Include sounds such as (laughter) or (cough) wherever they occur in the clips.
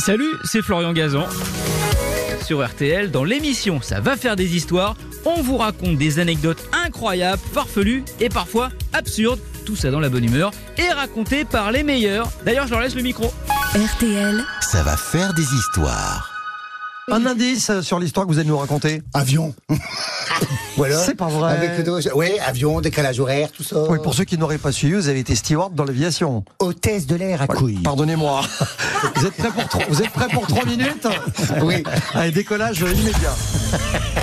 Salut, c'est Florian Gazan. Sur RTL, dans l'émission Ça va faire des histoires, on vous raconte des anecdotes incroyables, farfelues et parfois absurdes. Tout ça dans la bonne humeur et raconté par les meilleurs. D'ailleurs, je leur laisse le micro. RTL, Ça va faire des histoires. Un indice sur l'histoire que vous allez nous raconter Avion. (laughs) voilà. C'est pas vrai. Avec le dos- Oui, avion, décalage horaire, tout ça. Oui, pour ceux qui n'auraient pas suivi, vous avez été steward dans l'aviation. Hôtesse de l'air à Voilà. couilles. Pardonnez-moi. (laughs) vous êtes prêts pour trois, vous êtes prêts pour trois minutes Oui. Allez, décollage immédiat. (laughs)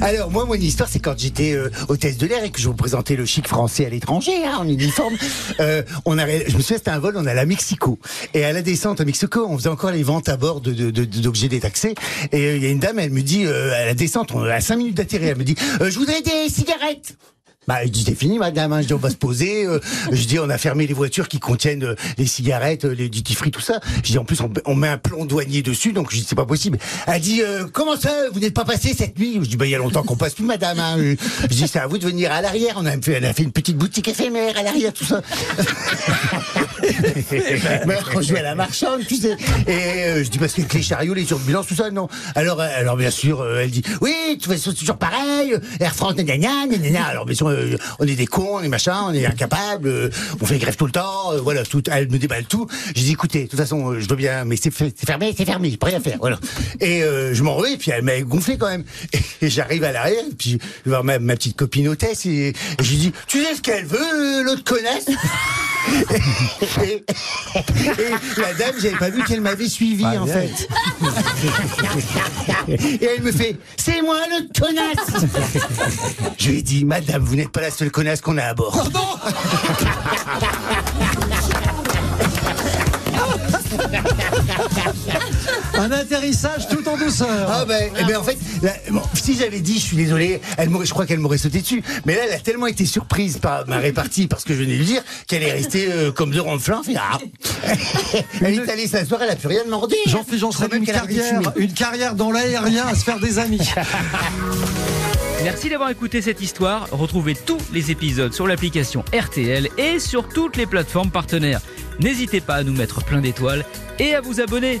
Alors, moi, mon histoire, c'est quand j'étais euh, hôtesse de l'air et que je représentais le chic français à l'étranger, hein, en uniforme. (laughs) Euh, on a, je me souviens, c'était un vol, on allait à Mexico. Et à la descente à Mexico, on faisait encore les ventes à bord de- de- de- d'objets détaxés. Et euh, il y a une dame, elle me dit, euh, à la descente, on à 5 minutes d'atterrir, elle me dit, euh, je voudrais des cigarettes. Bah, je dis, c'est fini, madame, hein. je dis, on va se poser. euh, je dis, on a fermé les voitures qui contiennent euh, les cigarettes, euh, les duty free, tout ça. Je dis, en plus, on, met un plomb douanier dessus, donc je dis, c'est pas possible. Elle dit, comment ça, vous n'êtes pas passé cette nuit? Je dis, bah, il y a longtemps qu'on passe plus, madame. Hein. Je dis, c'est à vous de venir à l'arrière. On a fait, on a fait une petite boutique éphémère à l'arrière, tout ça. (laughs) On jouait à la marchande, tu sais. Et euh, je dis parce que les chariots, les turbulences, tout ça, non. Alors, euh, alors bien sûr, euh, elle dit, oui, façon, c'est toujours pareil. Air France, gna gna. Alors bien sûr, on est des cons, on est machin, on est incapables, on fait grève tout le temps, voilà, tout. Elle me déballe tout. Je dis, écoutez, de toute façon, je dois bien, mais c'est fermé, c'est fermé, je peux rien faire, voilà. Et je m'en vais, puis elle m'a gonflé quand même. (laughs) Et j'arrive à l'arrière, puis je vais voir ma, petite copine hôtesse, et, et je dis, tu sais ce qu'elle veut, l'autre connasse? (laughs) et, et la dame, j'avais pas vu qu'elle m'avait suivi en bien. fait. Et elle me fait C'est moi le connasse Je lui ai dit Madame, vous n'êtes pas la seule connasse qu'on a à bord. Un atterrissage tout en douceur. Ah ben, eh ben en fait, bon, si j'avais dit, je suis désolé, elle je crois qu'elle m'aurait sauté dessus. Mais là, elle a tellement été surprise par ma répartie, parce que je venais de lui dire, qu'elle est restée euh, comme deux fait, ah. (laughs) elle est allée s'asseoir, elle a plus rien demandé. Jean serait même une carrière, une carrière dans l'aérien à se faire des amis. (laughs) Merci d'avoir écouté cette histoire. Retrouvez tous les épisodes sur l'application RTL et sur toutes les plateformes partenaires. N'hésitez pas à nous mettre plein d'étoiles et à vous abonner.